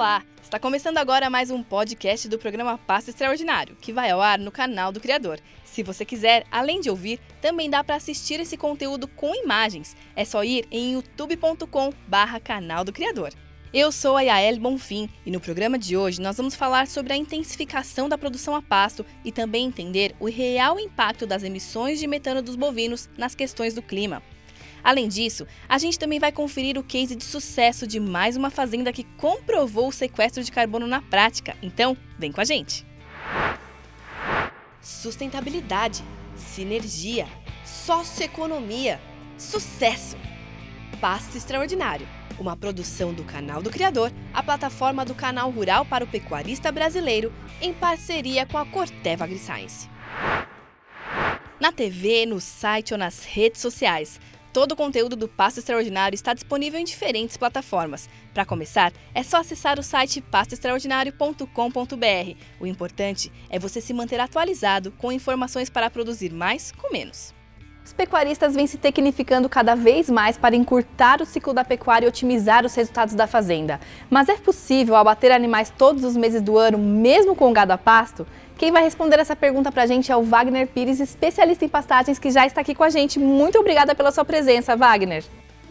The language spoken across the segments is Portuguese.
Olá! Está começando agora mais um podcast do programa Passo Extraordinário, que vai ao ar no canal do Criador. Se você quiser, além de ouvir, também dá para assistir esse conteúdo com imagens. É só ir em youtube.com/barra canal do Criador. Eu sou a Yael Bonfim e no programa de hoje nós vamos falar sobre a intensificação da produção a pasto e também entender o real impacto das emissões de metano dos bovinos nas questões do clima. Além disso, a gente também vai conferir o case de sucesso de mais uma fazenda que comprovou o sequestro de carbono na prática. Então, vem com a gente! Sustentabilidade, sinergia, socioeconomia, sucesso! Pasto Extraordinário, uma produção do Canal do Criador, a plataforma do canal rural para o pecuarista brasileiro, em parceria com a Corteva AgriScience. Na TV, no site ou nas redes sociais, Todo o conteúdo do Pasto Extraordinário está disponível em diferentes plataformas. Para começar, é só acessar o site pastoextraordinario.com.br. O importante é você se manter atualizado com informações para produzir mais com menos. Os pecuaristas vêm se tecnificando cada vez mais para encurtar o ciclo da pecuária e otimizar os resultados da fazenda. Mas é possível abater animais todos os meses do ano, mesmo com o gado a pasto? Quem vai responder essa pergunta para a gente é o Wagner Pires, especialista em pastagens, que já está aqui com a gente. Muito obrigada pela sua presença, Wagner.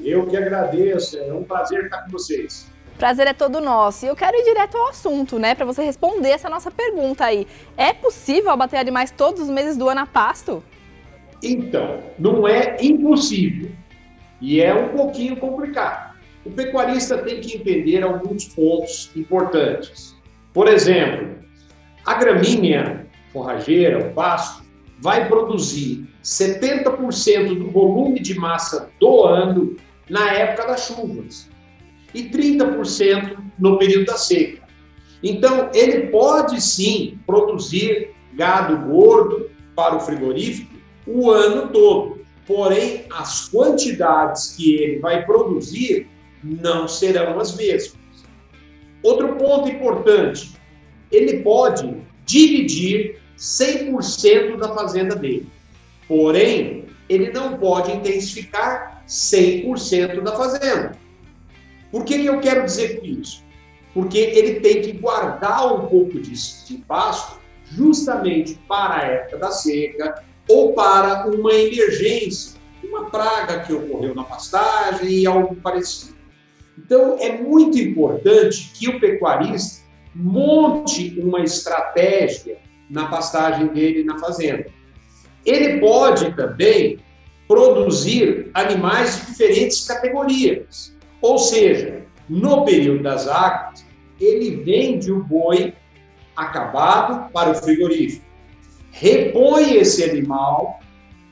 Eu que agradeço, é um prazer estar com vocês. Prazer é todo nosso. E eu quero ir direto ao assunto, né, para você responder essa nossa pergunta aí. É possível abater animais todos os meses do ano a pasto? Então, não é impossível e é um pouquinho complicado. O pecuarista tem que entender alguns pontos importantes. Por exemplo, a gramínea forrageira, o pasto, vai produzir 70% do volume de massa do ano na época das chuvas e 30% no período da seca. Então, ele pode sim produzir gado gordo para o frigorífico o ano todo, porém, as quantidades que ele vai produzir não serão as mesmas. Outro ponto importante: ele pode dividir 100% da fazenda dele. Porém, ele não pode intensificar 100% da fazenda. Por que, que eu quero dizer com isso? Porque ele tem que guardar um pouco de, de pasto justamente para a época da seca ou para uma emergência, uma praga que ocorreu na pastagem e algo parecido. Então, é muito importante que o pecuarista monte uma estratégia na pastagem dele na fazenda. Ele pode também produzir animais de diferentes categorias. Ou seja, no período das águas, ele vende o boi acabado para o frigorífico. Repõe esse animal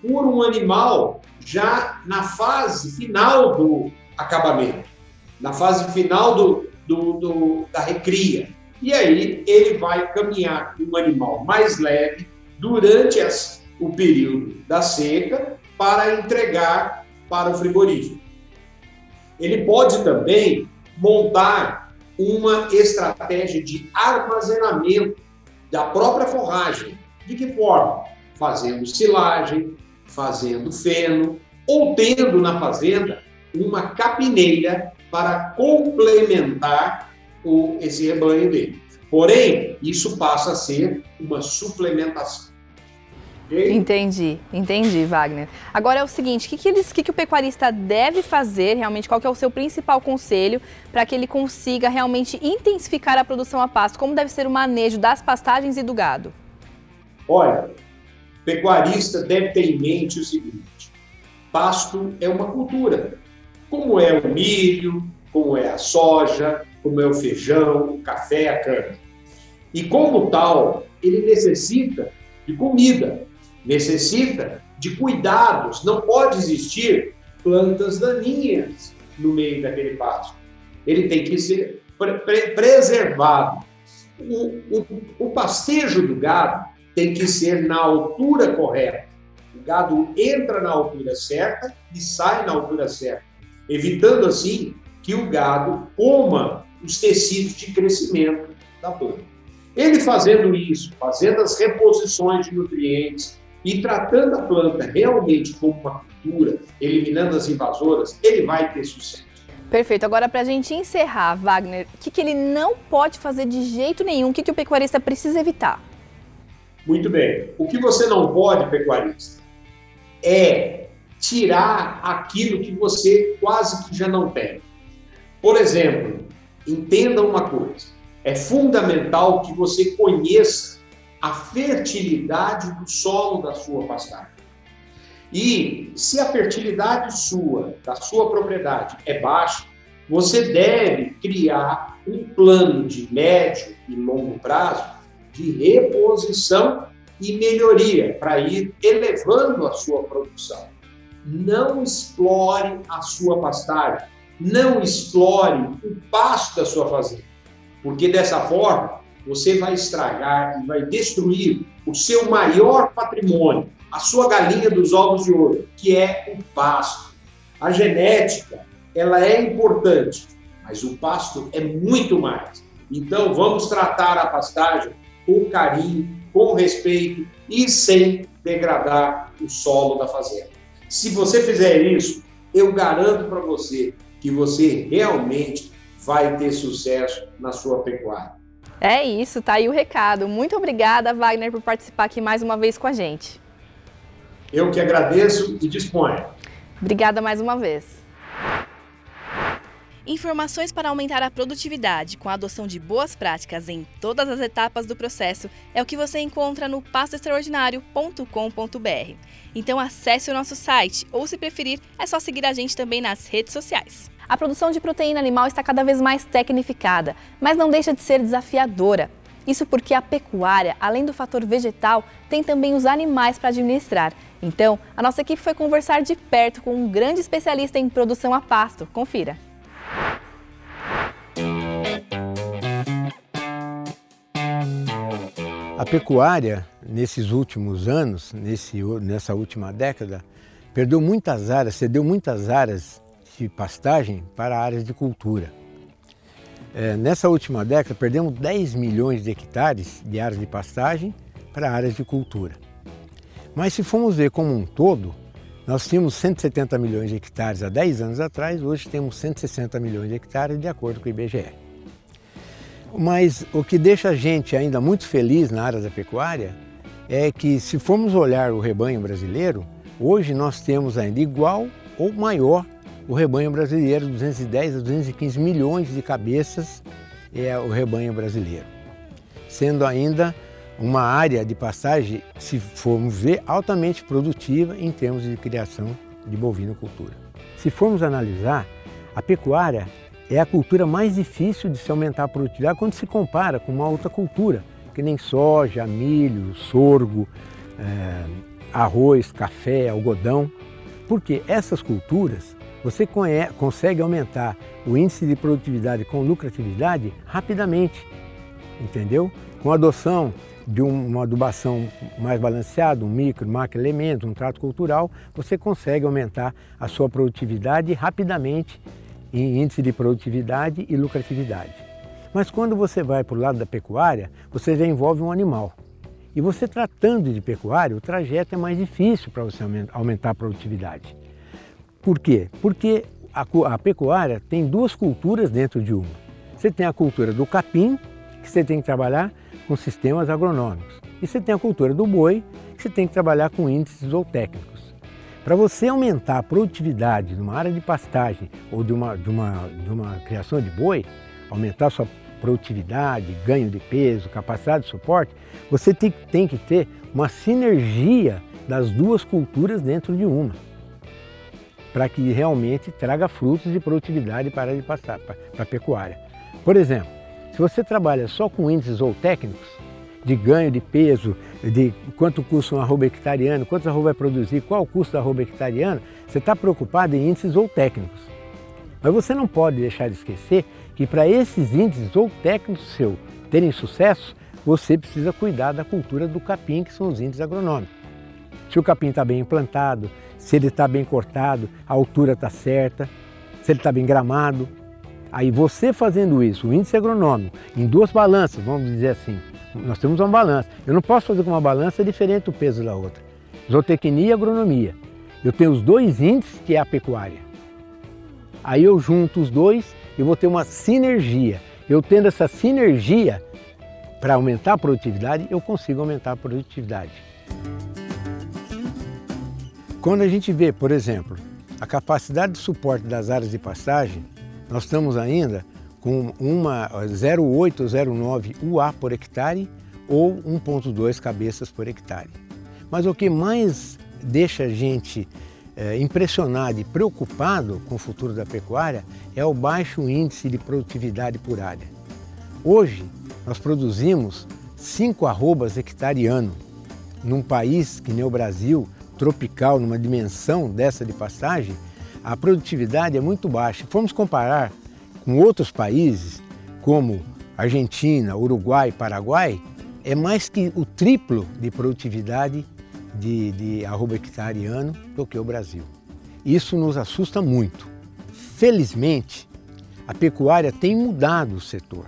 por um animal já na fase final do acabamento, na fase final do, do, do da recria. E aí ele vai caminhar com um animal mais leve durante as, o período da seca para entregar para o frigorífico. Ele pode também montar uma estratégia de armazenamento da própria forragem. De que forma? Fazendo silagem, fazendo feno, ou tendo na fazenda uma capineira para complementar o, esse rebanho dele. Porém, isso passa a ser uma suplementação. Okay? Entendi, entendi, Wagner. Agora é o seguinte, o que, que, eles, que, que o pecuarista deve fazer realmente? Qual que é o seu principal conselho para que ele consiga realmente intensificar a produção a pasto? Como deve ser o manejo das pastagens e do gado? Olha, o pecuarista deve ter em mente o seguinte: pasto é uma cultura, como é o milho, como é a soja, como é o feijão, o café, a cana. E como tal, ele necessita de comida, necessita de cuidados. Não pode existir plantas daninhas no meio daquele pasto. Ele tem que ser pre preservado. O, o, o pastejo do gado tem que ser na altura correta. O gado entra na altura certa e sai na altura certa, evitando assim que o gado coma os tecidos de crescimento da planta. Ele fazendo isso, fazendo as reposições de nutrientes e tratando a planta realmente como uma cultura, eliminando as invasoras, ele vai ter sucesso. Perfeito. Agora, para a gente encerrar, Wagner, o que, que ele não pode fazer de jeito nenhum? O que, que o pecuarista precisa evitar? Muito bem. O que você não pode, pecuarista, é tirar aquilo que você quase que já não tem. Por exemplo, entenda uma coisa: é fundamental que você conheça a fertilidade do solo da sua pastagem. E se a fertilidade sua, da sua propriedade, é baixa, você deve criar um plano de médio e longo prazo de reposição e melhoria para ir elevando a sua produção. Não explore a sua pastagem, não explore o pasto da sua fazenda, porque dessa forma você vai estragar e vai destruir o seu maior patrimônio, a sua galinha dos ovos de ouro, que é o pasto. A genética, ela é importante, mas o pasto é muito mais. Então, vamos tratar a pastagem com carinho, com respeito e sem degradar o solo da fazenda. Se você fizer isso, eu garanto para você que você realmente vai ter sucesso na sua pecuária. É isso, tá aí o recado. Muito obrigada, Wagner, por participar aqui mais uma vez com a gente. Eu que agradeço e disponho. Obrigada mais uma vez. Informações para aumentar a produtividade com a adoção de boas práticas em todas as etapas do processo é o que você encontra no pastoextraordinário.com.br. Então acesse o nosso site ou, se preferir, é só seguir a gente também nas redes sociais. A produção de proteína animal está cada vez mais tecnificada, mas não deixa de ser desafiadora. Isso porque a pecuária, além do fator vegetal, tem também os animais para administrar. Então, a nossa equipe foi conversar de perto com um grande especialista em produção a pasto. Confira. A pecuária, nesses últimos anos, nesse, nessa última década, perdeu muitas áreas, cedeu muitas áreas de pastagem para áreas de cultura. É, nessa última década, perdemos 10 milhões de hectares de áreas de pastagem para áreas de cultura. Mas se formos ver como um todo, nós tínhamos 170 milhões de hectares há 10 anos atrás, hoje temos 160 milhões de hectares, de acordo com o IBGE. Mas o que deixa a gente ainda muito feliz na área da pecuária é que, se formos olhar o rebanho brasileiro, hoje nós temos ainda igual ou maior o rebanho brasileiro, 210 a 215 milhões de cabeças é o rebanho brasileiro, sendo ainda uma área de pastagem, se formos ver, altamente produtiva em termos de criação de bovinocultura. Se formos analisar, a pecuária é a cultura mais difícil de se aumentar a produtividade quando se compara com uma outra cultura, que nem soja, milho, sorgo, é, arroz, café, algodão. Porque essas culturas você consegue aumentar o índice de produtividade com lucratividade rapidamente, entendeu? Com adoção de uma adubação mais balanceada, um micro, macro elemento, um trato cultural, você consegue aumentar a sua produtividade rapidamente em índice de produtividade e lucratividade. Mas quando você vai para o lado da pecuária, você já envolve um animal. E você tratando de pecuária, o trajeto é mais difícil para você aumentar a produtividade. Por quê? Porque a, a pecuária tem duas culturas dentro de uma. Você tem a cultura do capim, que você tem que trabalhar com sistemas agronômicos. E você tem a cultura do boi, que você tem que trabalhar com índices zootécnicos. Para você aumentar a produtividade numa área de pastagem ou de uma, de uma, de uma criação de boi, aumentar sua produtividade, ganho de peso, capacidade de suporte, você tem, tem que ter uma sinergia das duas culturas dentro de uma, para que realmente traga frutos de produtividade para de pastar, para a pecuária. Por exemplo, se você trabalha só com índices ou técnicos, de ganho de peso, de quanto custa um arroba hectareano, quantos arroba vai produzir, qual o custo da arroba hectareano, você está preocupado em índices ou técnicos. Mas você não pode deixar de esquecer que para esses índices ou técnicos seu terem sucesso, você precisa cuidar da cultura do capim, que são os índices agronômicos. Se o capim está bem implantado, se ele está bem cortado, a altura está certa, se ele está bem gramado, Aí você fazendo isso, o índice agronômico, em duas balanças, vamos dizer assim, nós temos uma balança. Eu não posso fazer com uma balança diferente do peso da outra. Zootecnia e agronomia. Eu tenho os dois índices que é a pecuária. Aí eu junto os dois e vou ter uma sinergia. Eu tendo essa sinergia para aumentar a produtividade, eu consigo aumentar a produtividade. Quando a gente vê, por exemplo, a capacidade de suporte das áreas de pastagem, nós estamos ainda com uma 0,809 UA por hectare ou 1,2 cabeças por hectare. Mas o que mais deixa a gente é, impressionado e preocupado com o futuro da pecuária é o baixo índice de produtividade por área. Hoje, nós produzimos 5 arrobas hectare ano. Num país que nem o Brasil, tropical, numa dimensão dessa de pastagem, a produtividade é muito baixa. Vamos comparar com outros países, como Argentina, Uruguai, Paraguai, é mais que o triplo de produtividade de, de arroba hectare ano do que o Brasil. Isso nos assusta muito. Felizmente, a pecuária tem mudado o setor.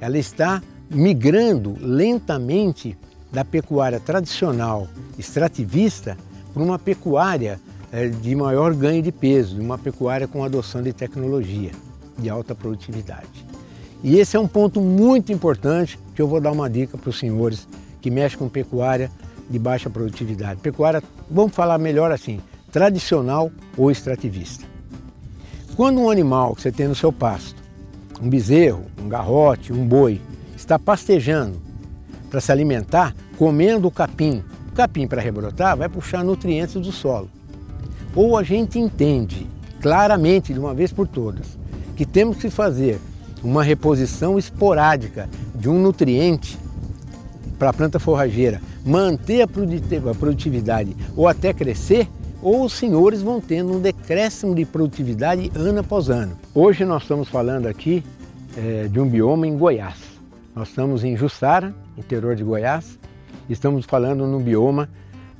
Ela está migrando lentamente da pecuária tradicional extrativista para uma pecuária de maior ganho de peso, uma pecuária com adoção de tecnologia de alta produtividade. E esse é um ponto muito importante que eu vou dar uma dica para os senhores que mexem com pecuária de baixa produtividade. Pecuária, vamos falar melhor assim, tradicional ou extrativista. Quando um animal que você tem no seu pasto, um bezerro, um garrote, um boi, está pastejando para se alimentar, comendo o capim, o capim para rebrotar vai puxar nutrientes do solo. Ou a gente entende claramente, de uma vez por todas, que temos que fazer uma reposição esporádica de um nutriente para a planta forrageira manter a produtividade ou até crescer, ou os senhores vão tendo um decréscimo de produtividade ano após ano. Hoje nós estamos falando aqui é, de um bioma em Goiás. Nós estamos em Jussara, interior de Goiás, e estamos falando no bioma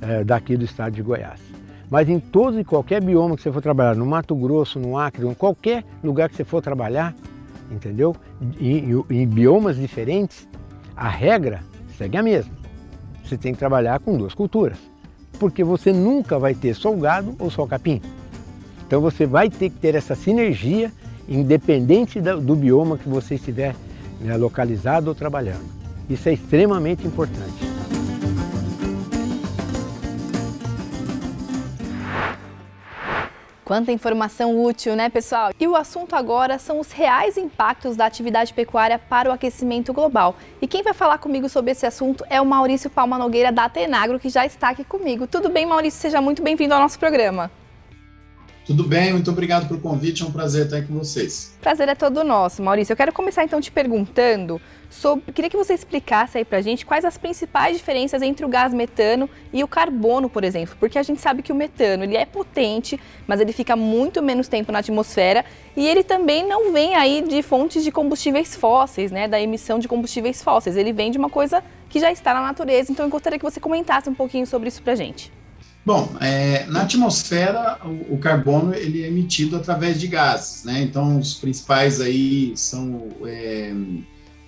é, daqui do estado de Goiás. Mas em todo e qualquer bioma que você for trabalhar, no Mato Grosso, no Acre, em qualquer lugar que você for trabalhar, entendeu? Em, em biomas diferentes, a regra segue a mesma você tem que trabalhar com duas culturas, porque você nunca vai ter só o gado ou só o capim. Então você vai ter que ter essa sinergia, independente do bioma que você estiver né, localizado ou trabalhando. Isso é extremamente importante. Quanta informação útil, né, pessoal? E o assunto agora são os reais impactos da atividade pecuária para o aquecimento global. E quem vai falar comigo sobre esse assunto é o Maurício Palma Nogueira da Atenagro, que já está aqui comigo. Tudo bem, Maurício? Seja muito bem-vindo ao nosso programa. Tudo bem, muito obrigado pelo convite, é um prazer estar aqui com vocês. Prazer é todo nosso, Maurício. Eu quero começar então te perguntando sobre, queria que você explicasse aí pra gente quais as principais diferenças entre o gás metano e o carbono, por exemplo, porque a gente sabe que o metano, ele é potente, mas ele fica muito menos tempo na atmosfera e ele também não vem aí de fontes de combustíveis fósseis, né, da emissão de combustíveis fósseis, ele vem de uma coisa que já está na natureza. Então eu gostaria que você comentasse um pouquinho sobre isso pra gente. Bom, é, na atmosfera o, o, carbono ele é emitido através de gases, né? Então os principais aí são é,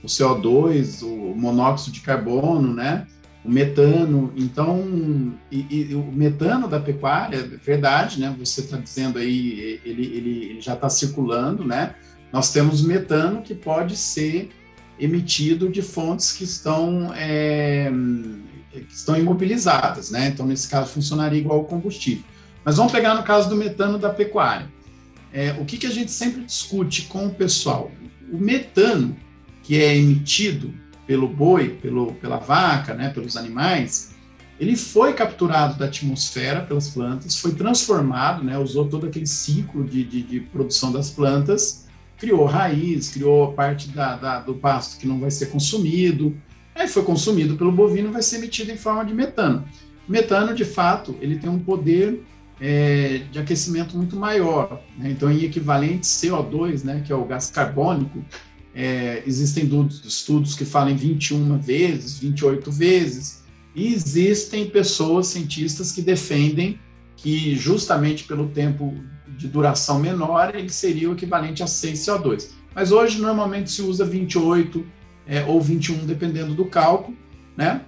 o CO2, o monóxido de carbono, né? O metano. Então, e, e o metano da pecuária, é verdade, né? Você está dizendo aí, ele, ele, ele já está circulando, né? Nós temos metano que pode ser emitido de fontes que estão é, que estão imobilizadas, né? Então, nesse caso, funcionaria igual ao combustível. Mas vamos pegar no caso do metano da pecuária. É, o que, que a gente sempre discute com o pessoal? O metano que é emitido pelo boi, pelo, pela vaca, né, pelos animais, ele foi capturado da atmosfera pelas plantas, foi transformado, né, usou todo aquele ciclo de, de, de produção das plantas, criou raiz, criou parte da, da, do pasto que não vai ser consumido, Aí foi consumido pelo bovino, vai ser emitido em forma de metano. Metano, de fato, ele tem um poder é, de aquecimento muito maior. Né? Então, em equivalente CO2, né, que é o gás carbônico, é, existem estudos que falam em 21 vezes, 28 vezes, e existem pessoas, cientistas, que defendem que, justamente pelo tempo de duração menor, ele seria o equivalente a 6 CO2. Mas hoje, normalmente, se usa 28 é, ou 21, dependendo do cálculo, né?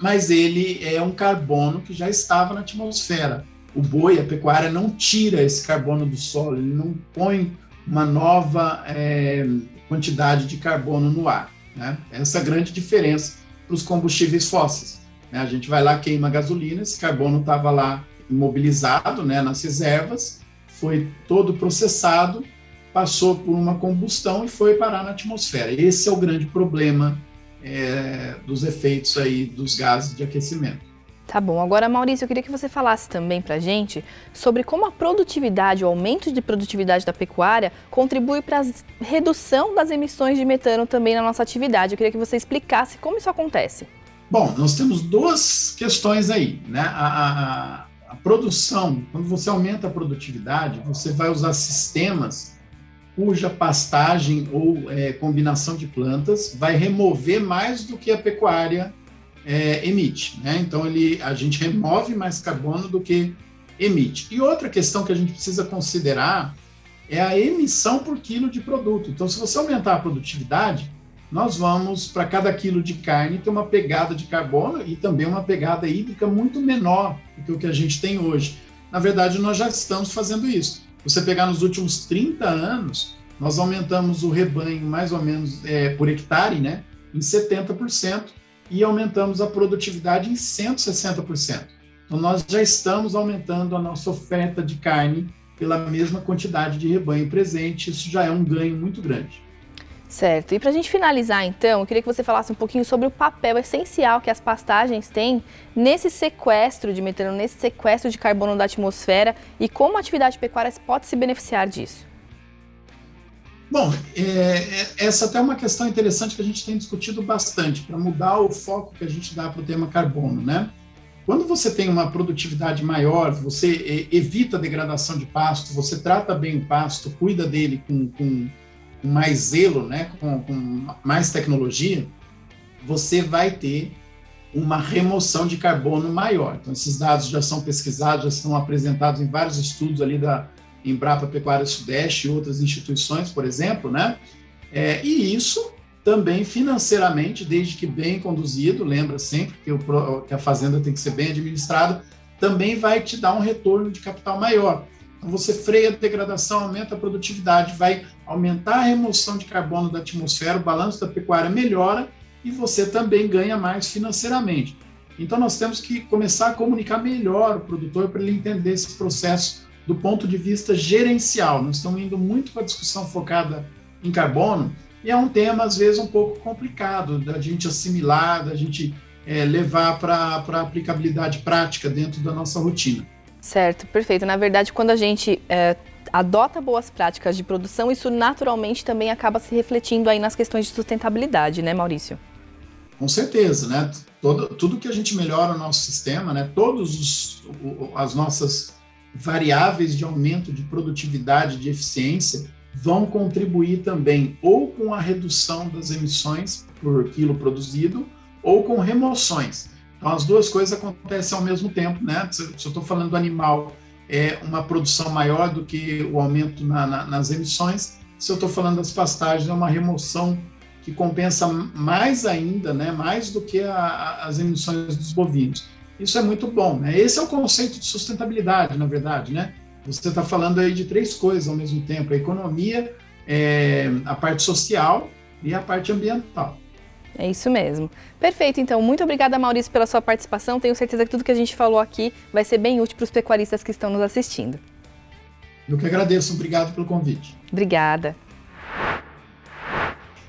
Mas ele é um carbono que já estava na atmosfera. o boi, a pecuária, não tira esse carbono do solo, ele não põe uma nova é, quantidade de carbono no ar. Né? Essa é a grande diferença para os combustíveis fósseis. Né? A gente vai lá, queima gasolina, esse carbono estava lá imobilizado né, nas reservas, foi todo processado, passou por uma combustão e foi parar na atmosfera. Esse é o grande problema é, dos efeitos aí dos gases de aquecimento. Tá bom. Agora, Maurício, eu queria que você falasse também para a gente sobre como a produtividade, o aumento de produtividade da pecuária contribui para a redução das emissões de metano também na nossa atividade. Eu queria que você explicasse como isso acontece. Bom, nós temos duas questões aí, né? A, a, a produção, quando você aumenta a produtividade, você vai usar sistemas cuja pastagem ou é, combinação de plantas vai remover mais do que a pecuária é, emite. Né? Então, ele, a gente remove mais carbono do que emite. E outra questão que a gente precisa considerar é a emissão por quilo de produto. Então, se você aumentar a produtividade, nós vamos, para cada quilo de carne, ter uma pegada de carbono e também uma pegada hídrica muito menor do que o que a gente tem hoje. Na verdade, nós já estamos fazendo isso. Você pegar nos últimos 30 anos, nós aumentamos o rebanho mais ou menos é, por hectare, né, em 70%, e aumentamos a produtividade em 160%. Então, nós já estamos aumentando a nossa oferta de carne pela mesma quantidade de rebanho presente, isso já é um ganho muito grande. Certo. E para a gente finalizar, então, eu queria que você falasse um pouquinho sobre o papel essencial que as pastagens têm nesse sequestro de metano, nesse sequestro de carbono da atmosfera e como a atividade pecuária pode se beneficiar disso. Bom, é, é, essa até é uma questão interessante que a gente tem discutido bastante para mudar o foco que a gente dá para o tema carbono, né? Quando você tem uma produtividade maior, você evita a degradação de pasto, você trata bem o pasto, cuida dele com, com, com mais zelo, né? Com, com mais tecnologia, você vai ter uma remoção de carbono maior. Então, esses dados já são pesquisados, já são apresentados em vários estudos ali da, Embrapa Pecuária Sudeste e outras instituições, por exemplo, né? É, e isso também financeiramente, desde que bem conduzido, lembra sempre que, o, que a fazenda tem que ser bem administrada, também vai te dar um retorno de capital maior. Então, você freia a degradação, aumenta a produtividade, vai aumentar a remoção de carbono da atmosfera, o balanço da pecuária melhora e você também ganha mais financeiramente. Então, nós temos que começar a comunicar melhor o produtor para ele entender esse processo do ponto de vista gerencial. Nós estamos indo muito para a discussão focada em carbono, e é um tema, às vezes, um pouco complicado da gente assimilar, da gente é, levar para a aplicabilidade prática dentro da nossa rotina. Certo, perfeito. Na verdade, quando a gente é, adota boas práticas de produção, isso naturalmente também acaba se refletindo aí nas questões de sustentabilidade, né, Maurício? Com certeza, né? Todo, tudo que a gente melhora o nosso sistema, né? Todos os, as nossas variáveis de aumento de produtividade, de eficiência, vão contribuir também ou com a redução das emissões por quilo produzido ou com remoções. Então, as duas coisas acontecem ao mesmo tempo, né? Se eu estou falando do animal, é uma produção maior do que o aumento na, na, nas emissões. Se eu estou falando das pastagens, é uma remoção que compensa mais ainda, né? Mais do que a, a, as emissões dos bovinos. Isso é muito bom. Né? Esse é o conceito de sustentabilidade, na verdade. Né? Você está falando aí de três coisas ao mesmo tempo: a economia, é, a parte social e a parte ambiental. É isso mesmo. Perfeito, então. Muito obrigada, Maurício, pela sua participação. Tenho certeza que tudo que a gente falou aqui vai ser bem útil para os pecuaristas que estão nos assistindo. Eu que agradeço. Obrigado pelo convite. Obrigada.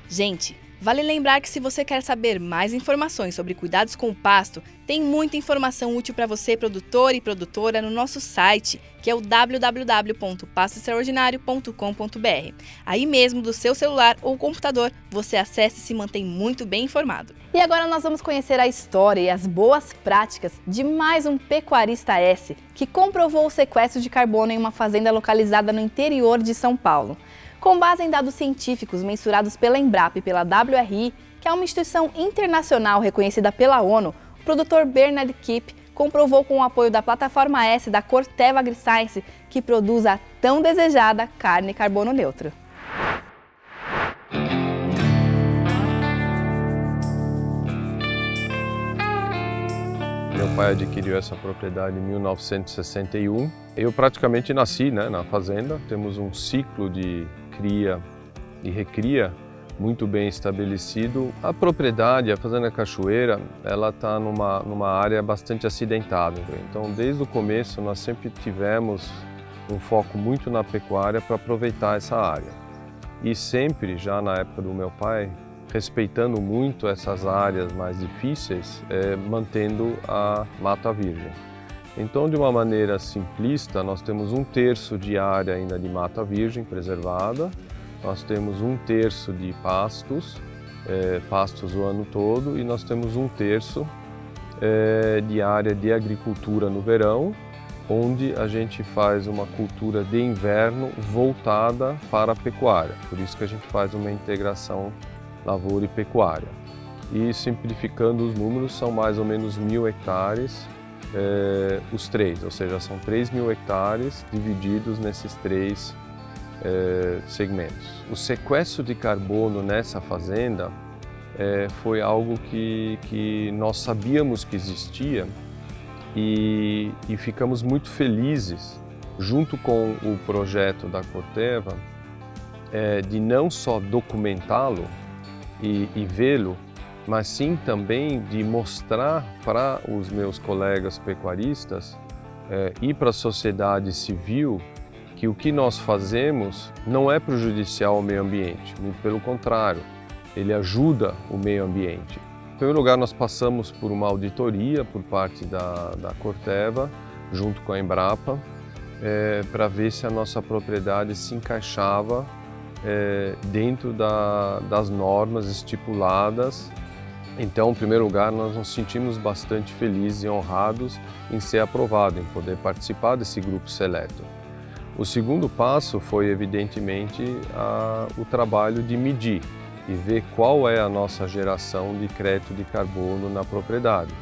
Gente, Vale lembrar que se você quer saber mais informações sobre cuidados com o pasto, tem muita informação útil para você, produtor e produtora, no nosso site, que é o www.pastoextraordinario.com.br. Aí mesmo do seu celular ou computador, você acessa e se mantém muito bem informado. E agora nós vamos conhecer a história e as boas práticas de mais um pecuarista S, que comprovou o sequestro de carbono em uma fazenda localizada no interior de São Paulo. Com base em dados científicos mensurados pela Embrapa e pela WRI, que é uma instituição internacional reconhecida pela ONU, o produtor Bernard Kipp comprovou com o apoio da plataforma S da Corteva AgriScience que produz a tão desejada carne carbono neutro. Meu pai adquiriu essa propriedade em 1961. Eu praticamente nasci né, na fazenda. Temos um ciclo de cria e recria muito bem estabelecido. A propriedade, a Fazenda Cachoeira, ela está numa, numa área bastante acidentada. Então, desde o começo, nós sempre tivemos um foco muito na pecuária para aproveitar essa área. E sempre, já na época do meu pai, respeitando muito essas áreas mais difíceis, é, mantendo a mata virgem. Então, de uma maneira simplista, nós temos um terço de área ainda de mata virgem preservada, nós temos um terço de pastos, é, pastos o ano todo, e nós temos um terço é, de área de agricultura no verão, onde a gente faz uma cultura de inverno voltada para a pecuária. Por isso que a gente faz uma integração lavoura e pecuária. E simplificando os números, são mais ou menos mil hectares é, os três, ou seja, são 3 mil hectares divididos nesses três é, segmentos. O sequestro de carbono nessa fazenda é, foi algo que, que nós sabíamos que existia e, e ficamos muito felizes, junto com o projeto da Corteva, de não só documentá-lo e, e vê-lo, mas sim também de mostrar para os meus colegas pecuaristas é, e para a sociedade civil que o que nós fazemos não é prejudicial ao meio ambiente, muito pelo contrário, ele ajuda o meio ambiente. Em primeiro lugar, nós passamos por uma auditoria por parte da, da Corteva, junto com a Embrapa, é, para ver se a nossa propriedade se encaixava é, dentro da, das normas estipuladas. Então, em primeiro lugar, nós nos sentimos bastante felizes e honrados em ser aprovado, em poder participar desse grupo seleto. O segundo passo foi, evidentemente, a, o trabalho de medir e ver qual é a nossa geração de crédito de carbono na propriedade.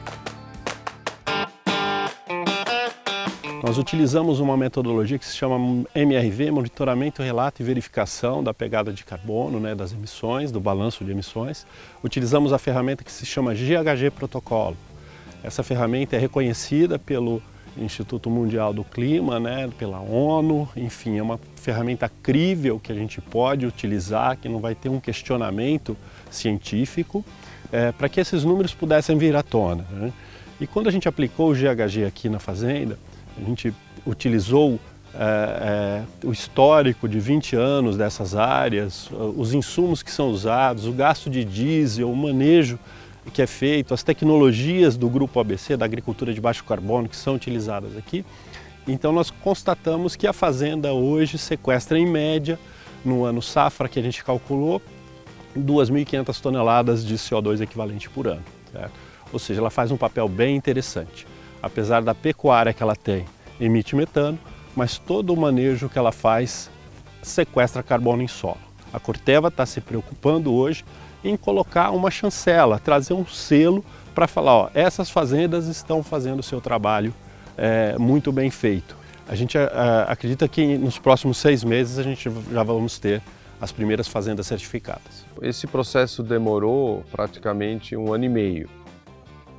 Nós utilizamos uma metodologia que se chama MRV, Monitoramento, Relato e Verificação da pegada de carbono, né, das emissões, do balanço de emissões. Utilizamos a ferramenta que se chama GHG Protocolo. Essa ferramenta é reconhecida pelo Instituto Mundial do Clima, né, pela ONU, enfim, é uma ferramenta crível que a gente pode utilizar, que não vai ter um questionamento científico, é, para que esses números pudessem vir à tona. Né? E quando a gente aplicou o GHG aqui na fazenda, a gente utilizou é, é, o histórico de 20 anos dessas áreas, os insumos que são usados, o gasto de diesel, o manejo que é feito, as tecnologias do grupo ABC, da agricultura de baixo carbono, que são utilizadas aqui. Então nós constatamos que a fazenda hoje sequestra em média, no ano safra que a gente calculou, 2.500 toneladas de CO2 equivalente por ano. Certo? Ou seja, ela faz um papel bem interessante. Apesar da pecuária que ela tem, emite metano, mas todo o manejo que ela faz sequestra carbono em solo. A Corteva está se preocupando hoje em colocar uma chancela, trazer um selo para falar, ó, essas fazendas estão fazendo o seu trabalho é, muito bem feito. A gente a, é, acredita que nos próximos seis meses a gente já vamos ter as primeiras fazendas certificadas. Esse processo demorou praticamente um ano e meio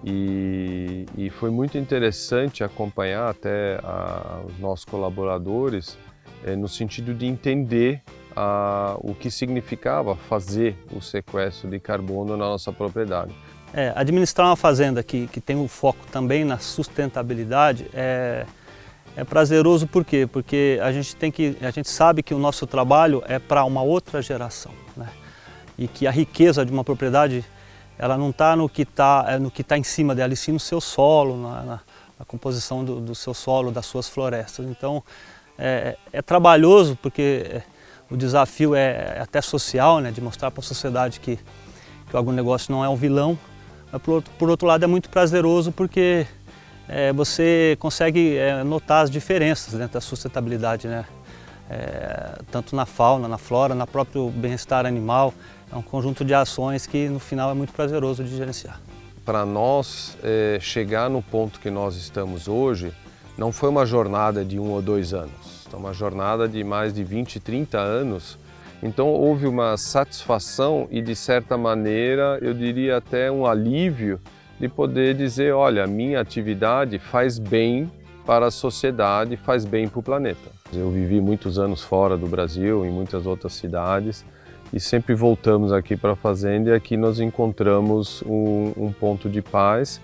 e, e foi muito interessante acompanhar até a, os nossos colaboradores é, no sentido de entender a, o que significava fazer o sequestro de carbono na nossa propriedade. É, administrar uma fazenda que, que tem um foco também na sustentabilidade é, é prazeroso por quê? Porque a gente, tem que, a gente sabe que o nosso trabalho é para uma outra geração. Né? E que a riqueza de uma propriedade ela não está no que está é no que tá em cima dela, e sim no seu solo, na, na, na composição do, do, seu solo, das suas florestas. Então é, é trabalhoso porque o desafio é, é até social, né, de mostrar para a sociedade que, que o agronegócio não é um vilão. Mas por outro, por outro lado é muito prazeroso porque é, você consegue é, notar as diferenças dentro da sustentabilidade, né? É, tanto na fauna, na flora, na próprio bem-estar animal. É um conjunto de ações que no final é muito prazeroso de gerenciar. Para nós é, chegar no ponto que nós estamos hoje, não foi uma jornada de um ou dois anos é uma jornada de mais de 20, 30 anos. Então houve uma satisfação e de certa maneira, eu diria até um alívio de poder dizer, olha, minha atividade faz bem para a sociedade, faz bem para o planeta. Eu vivi muitos anos fora do Brasil, em muitas outras cidades, e sempre voltamos aqui para a fazenda e aqui nós encontramos um, um ponto de paz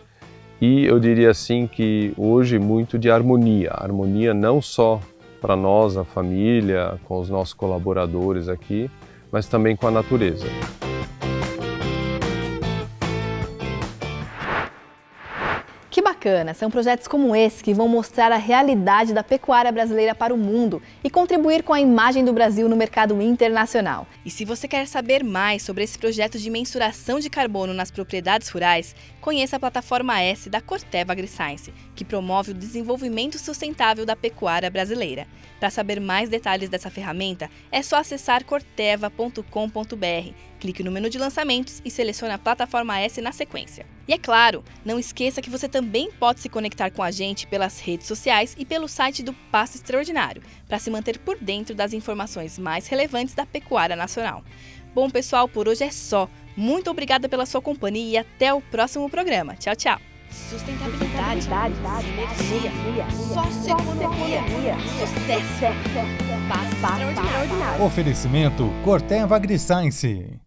e eu diria assim que hoje muito de harmonia, harmonia não só para nós, a família, com os nossos colaboradores aqui, mas também com a natureza. Bacana! São projetos como esse que vão mostrar a realidade da pecuária brasileira para o mundo e contribuir com a imagem do Brasil no mercado internacional. E se você quer saber mais sobre esse projeto de mensuração de carbono nas propriedades rurais, conheça a plataforma S da Corteva AgriScience, que promove o desenvolvimento sustentável da pecuária brasileira. Para saber mais detalhes dessa ferramenta, é só acessar corteva.com.br. Clique no menu de lançamentos e selecione a plataforma S na sequência. E é claro, não esqueça que você também pode se conectar com a gente pelas redes sociais e pelo site do Passo Extraordinário, para se manter por dentro das informações mais relevantes da pecuária nacional. Bom, pessoal, por hoje é só. Muito obrigada pela sua companhia e até o próximo programa. Tchau, tchau. Sustentabilidade, energia, socioeconomia, sucesso, paz extraordinário. Oferecimento Corteva AgriScience.